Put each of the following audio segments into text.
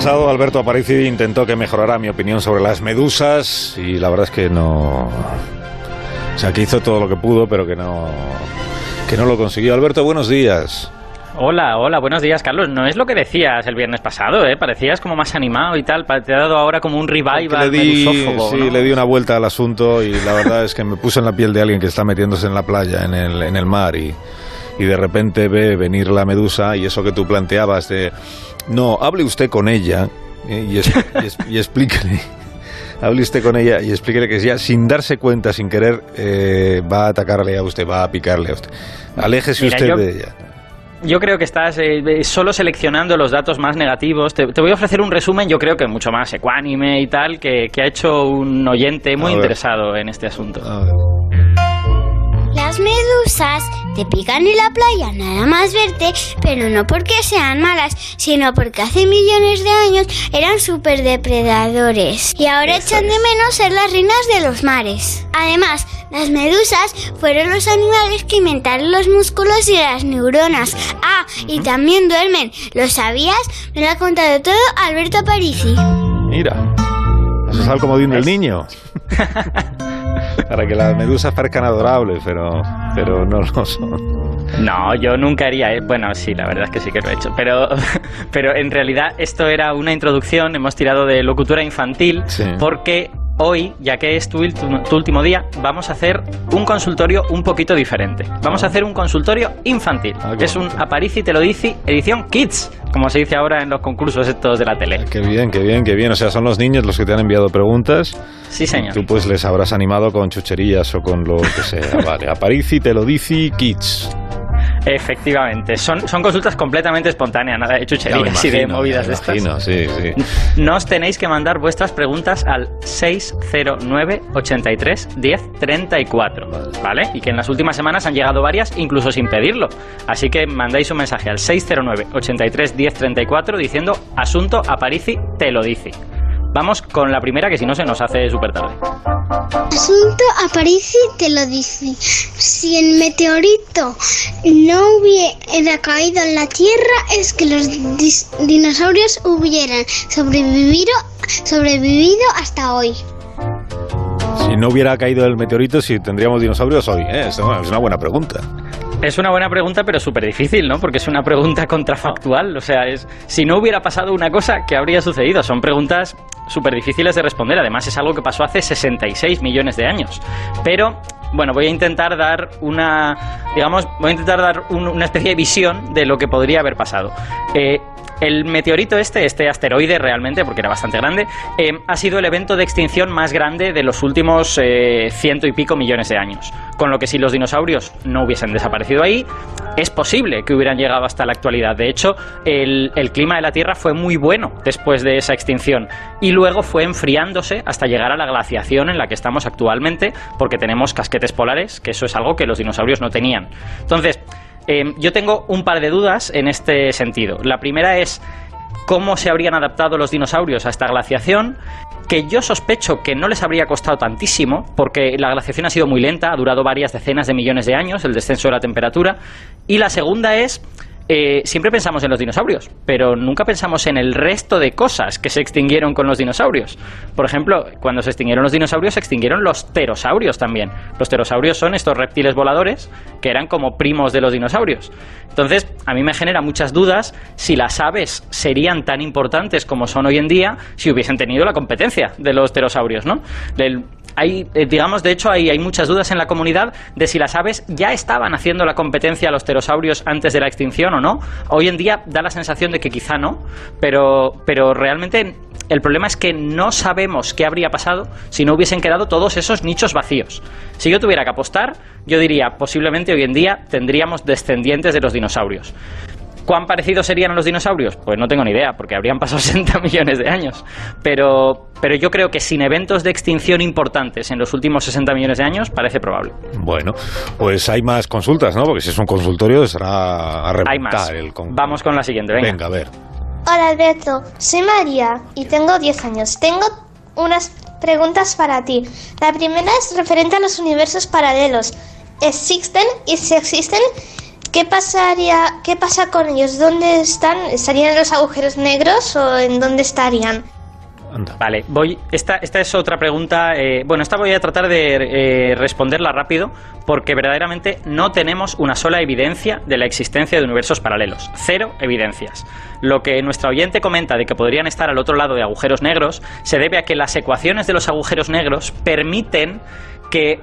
pasado Alberto Aparici intentó que mejorara mi opinión sobre las medusas y la verdad es que no... O sea, que hizo todo lo que pudo, pero que no, que no lo consiguió. Alberto, buenos días. Hola, hola, buenos días, Carlos. No es lo que decías el viernes pasado, ¿eh? Parecías como más animado y tal. Te ha dado ahora como un revival le di, Sí, le di una vuelta al asunto y la verdad es que me puse en la piel de alguien que está metiéndose en la playa, en el, en el mar y, y de repente ve venir la medusa y eso que tú planteabas de... No, hable usted con ella ¿eh? y, y, explíquele hable usted con ella y explíquele que ya sin darse cuenta, sin querer, eh, va a atacarle a usted, va a picarle a usted. Aléjese usted de ella yo creo que estás eh, solo seleccionando los datos más negativos. Te, voy a ofrecer un resumen, yo creo que mucho más ecuánime y tal, que, ha hecho un oyente muy interesado en este asunto. Medusas te pican en la playa nada más verte, pero no porque sean malas, sino porque hace millones de años eran super depredadores y ahora echan de menos ser las reinas de los mares. Además, las medusas fueron los animales que inventaron los músculos y las neuronas. Ah, y también duermen. ¿Lo sabías? Me lo ha contado todo Alberto Aparici. Mira, eso es algo como el niño. Para que las medusas parezcan adorables, pero, pero no lo son. No, yo nunca haría. Eh, bueno, sí, la verdad es que sí que lo he hecho. Pero, pero en realidad esto era una introducción. Hemos tirado de locutura infantil porque hoy, ya que es tu, último día, vamos a hacer un consultorio un poquito diferente. Vamos a hacer un consultorio infantil. Ah, es un Aparici te lo dice edición Kids, como se dice ahora en los concursos estos de la tele. Ah, qué bien, qué bien, qué bien. O sea, son los niños los que te han enviado preguntas. Sí, señor. Tú pues les habrás animado con chucherías o con lo que sea. vale, Aparici te lo dice Kids. Efectivamente, son, son consultas completamente espontáneas, nada de chucherías y de movidas de estas. Sí, sí. Nos tenéis que mandar vuestras preguntas al 609 83 10 34, ¿vale? Y que en las últimas semanas han llegado varias, incluso sin pedirlo. Así que mandáis un mensaje al 609 83 10 34 diciendo asunto Aparici te lo dice. Vamos con la primera que si no se nos hace súper tarde. Asunto Aparici te lo dice. Si el meteorito no hubiera caído en la Tierra es que los dinosaurios hubieran sobrevivido, sobrevivido hasta hoy. Si no hubiera caído el meteorito, si tendríamos dinosaurios hoy. ¿eh? Es una buena pregunta. Es una buena pregunta, pero súper difícil, ¿no? Porque es una pregunta contrafactual. O sea, es si no hubiera pasado una cosa, ¿qué habría sucedido? Son preguntas súper difíciles de responder. Además, es algo que pasó hace 66 millones de años. Pero bueno, voy a intentar dar una, digamos, voy a intentar dar una especie de visión de lo que podría haber pasado. Eh, el meteorito este, este asteroide realmente, porque era bastante grande, eh, ha sido el evento de extinción más grande de los últimos eh, ciento y pico millones de años. Con lo que si los dinosaurios no hubiesen desaparecido ahí, es posible que hubieran llegado hasta la actualidad. De hecho, el, el clima de la Tierra fue muy bueno después de esa extinción y luego fue enfriándose hasta llegar a la glaciación en la que estamos actualmente, porque tenemos casquetes polares, que eso es algo que los dinosaurios no tenían. Entonces, Em, yo tengo un par de dudas en este sentido. La primera es cómo se habrían adaptado los dinosaurios a esta glaciación, que yo sospecho que no les habría costado tantísimo, porque la glaciación ha sido muy lenta, ha durado varias decenas de millones de años, el descenso de la temperatura. Y la segunda es eh, siempre pensamos en los dinosaurios, pero nunca pensamos en el resto de cosas que se extinguieron con los dinosaurios. Por ejemplo, cuando se extinguieron los dinosaurios, se extinguieron los pterosaurios también. Los pterosaurios son estos reptiles voladores que eran como primos de los dinosaurios. Entonces, a mí me genera muchas dudas si las aves serían tan importantes como son hoy en día si hubiesen tenido la competencia de los pterosaurios, ¿no? Hay, eh, digamos, de hecho, hay, hay muchas dudas en la comunidad de si las aves ya estaban haciendo la competencia a los pterosaurios antes de la extinción o no. Hoy en día da la sensación de que quizá no, pero, pero realmente el problema es que no sabemos qué habría pasado si no hubiesen quedado todos esos nichos vacíos. Si yo tuviera que apostar, yo diría, posiblemente hoy en día tendríamos descendientes de los dinosaurios. ¿Cuán parecidos serían a los dinosaurios? Pues no tengo ni idea, porque habrían pasado 60 millones de años. Pero, pero yo creo que sin eventos de extinción importantes en los últimos 60 millones de años, parece probable. Bueno, pues hay más consultas, ¿no? Porque si es un consultorio, será a Hay más. Vamos con la siguiente, venga. Venga, a ver. Hola Alberto, soy María y tengo 10 años. Tengo unas preguntas para ti. La primera es referente a los universos paralelos. ¿Existen y si existen ¿qué pasaría, qué pasa con ellos? ¿Dónde están? ¿Estarían en los agujeros negros o en dónde estarían? Vale, voy. Esta, esta es otra pregunta. eh, bueno, esta voy a tratar de eh, responderla rápido, porque verdaderamente no tenemos una sola evidencia de la existencia de universos paralelos. Cero evidencias. Lo que nuestra oyente comenta de que podrían estar al otro lado de agujeros negros se debe a que las ecuaciones de los agujeros negros permiten que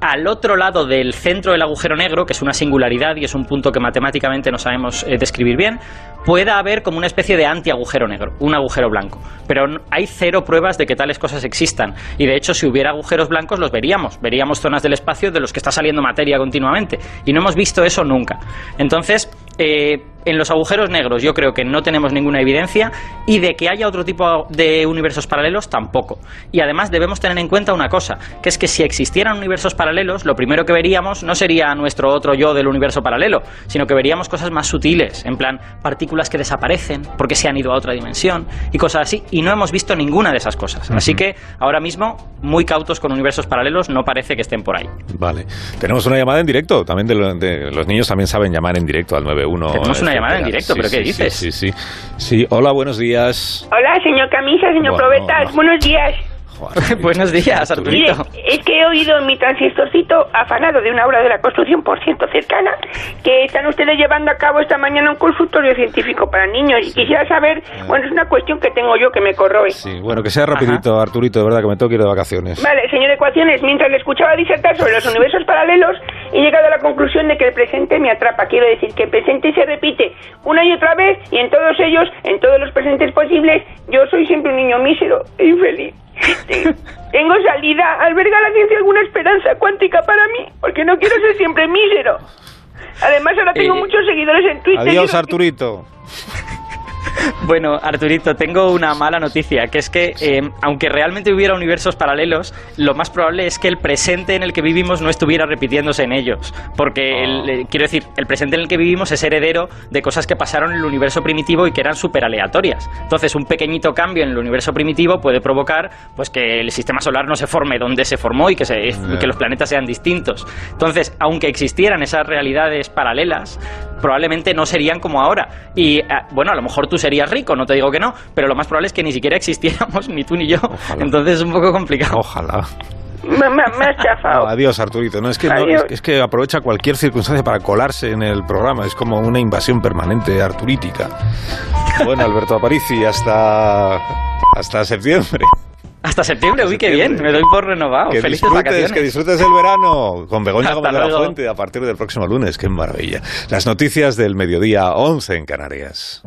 al otro lado del centro del agujero negro, que es una singularidad y es un punto que matemáticamente no sabemos eh, describir bien, pueda haber como una especie de anti-agujero negro, un agujero blanco. Pero hay cero pruebas de que tales cosas existan. Y de hecho, si hubiera agujeros blancos, los veríamos. Veríamos zonas del espacio de los que está saliendo materia continuamente. Y no hemos visto eso nunca. Entonces, eh, en los agujeros negros yo creo que no tenemos ninguna evidencia y de que haya otro tipo de universos paralelos tampoco. Y además debemos tener en cuenta una cosa, que es que si existieran universos paralelos, lo primero que veríamos no sería nuestro otro yo del universo paralelo, sino que veríamos cosas más sutiles, en plan partículas que desaparecen porque se han ido a otra dimensión y cosas así, y no hemos visto ninguna de esas cosas. Así que ahora mismo, muy cautos con universos paralelos, no parece que estén por ahí. Vale. Tenemos una llamada en directo. También de, de- los niños también saben llamar en directo al 91. Tenemos una llamada en directo, ¿pero qué sí, dices? Sí, sí, sí. Sí, hola, buenos días. Hola, señor Camisa, señor Bueno, Probetas, no. buenos días. Joder, Buenos días, Mire, Arturito. es que he oído en mi transistorcito afanado de una obra de la construcción, por cierto, cercana, que están ustedes llevando a cabo esta mañana un consultorio científico para niños y quisiera saber, bueno, es una cuestión que tengo yo que me corroe. Sí, bueno, que sea rapidito, Arturito, de verdad que me tengo que ir de vacaciones. Vale, señor Ecuaciones, mientras le escuchaba disertar sobre los universos paralelos, he llegado a la conclusión de que el presente me atrapa. Quiero decir que el presente se repite una y otra vez y en todos ellos, en todos los presentes posibles, yo soy siempre un niño mísero e infeliz. Sí. Tengo salida, alberga la ciencia alguna esperanza cuántica para mí, porque no quiero ser siempre mísero. Además, ahora tengo Eh, muchos seguidores en Twitter. Adiós, y- Arturito. Bueno, Arturito, tengo una mala noticia, que es que eh, aunque realmente hubiera universos paralelos, lo más probable es que el presente en el que vivimos no estuviera repitiéndose en ellos. Porque, el- eh, quiero decir, el presente en el que vivimos es heredero de cosas que pasaron en el universo primitivo y que eran súper aleatorias. Entonces, un pequeñito cambio en el universo primitivo puede provocar pues que el sistema solar no se forme donde se formó y que, se, que los planetas sean distintos. Entonces, aunque existieran esas realidades paralelas, probablemente no serían como ahora. Y ah, bueno, a lo mejor tú serías rico, no te digo que no, pero lo más probable es que ni siquiera existiéramos, ni tú ni yo. Ojalá. Entonces es un poco complicado. Ojalá. Me, me- me has chafado. No, adiós, Arturito. No, es que, no, es que aprovecha cualquier circunstancia para colarse en el programa. Es como una invasión permanente arturítica. Bueno, Alberto Aparici, hasta, hasta septiembre. Hasta septiembre, uy, qué bien, me doy por renovado. Que Felices disfrutes, vacaciones. que disfrutes el verano con Begoña Gómez de la. Fuente a partir del próximo lunes. Qué maravilla. Las noticias del mediodía 11 en Canarias.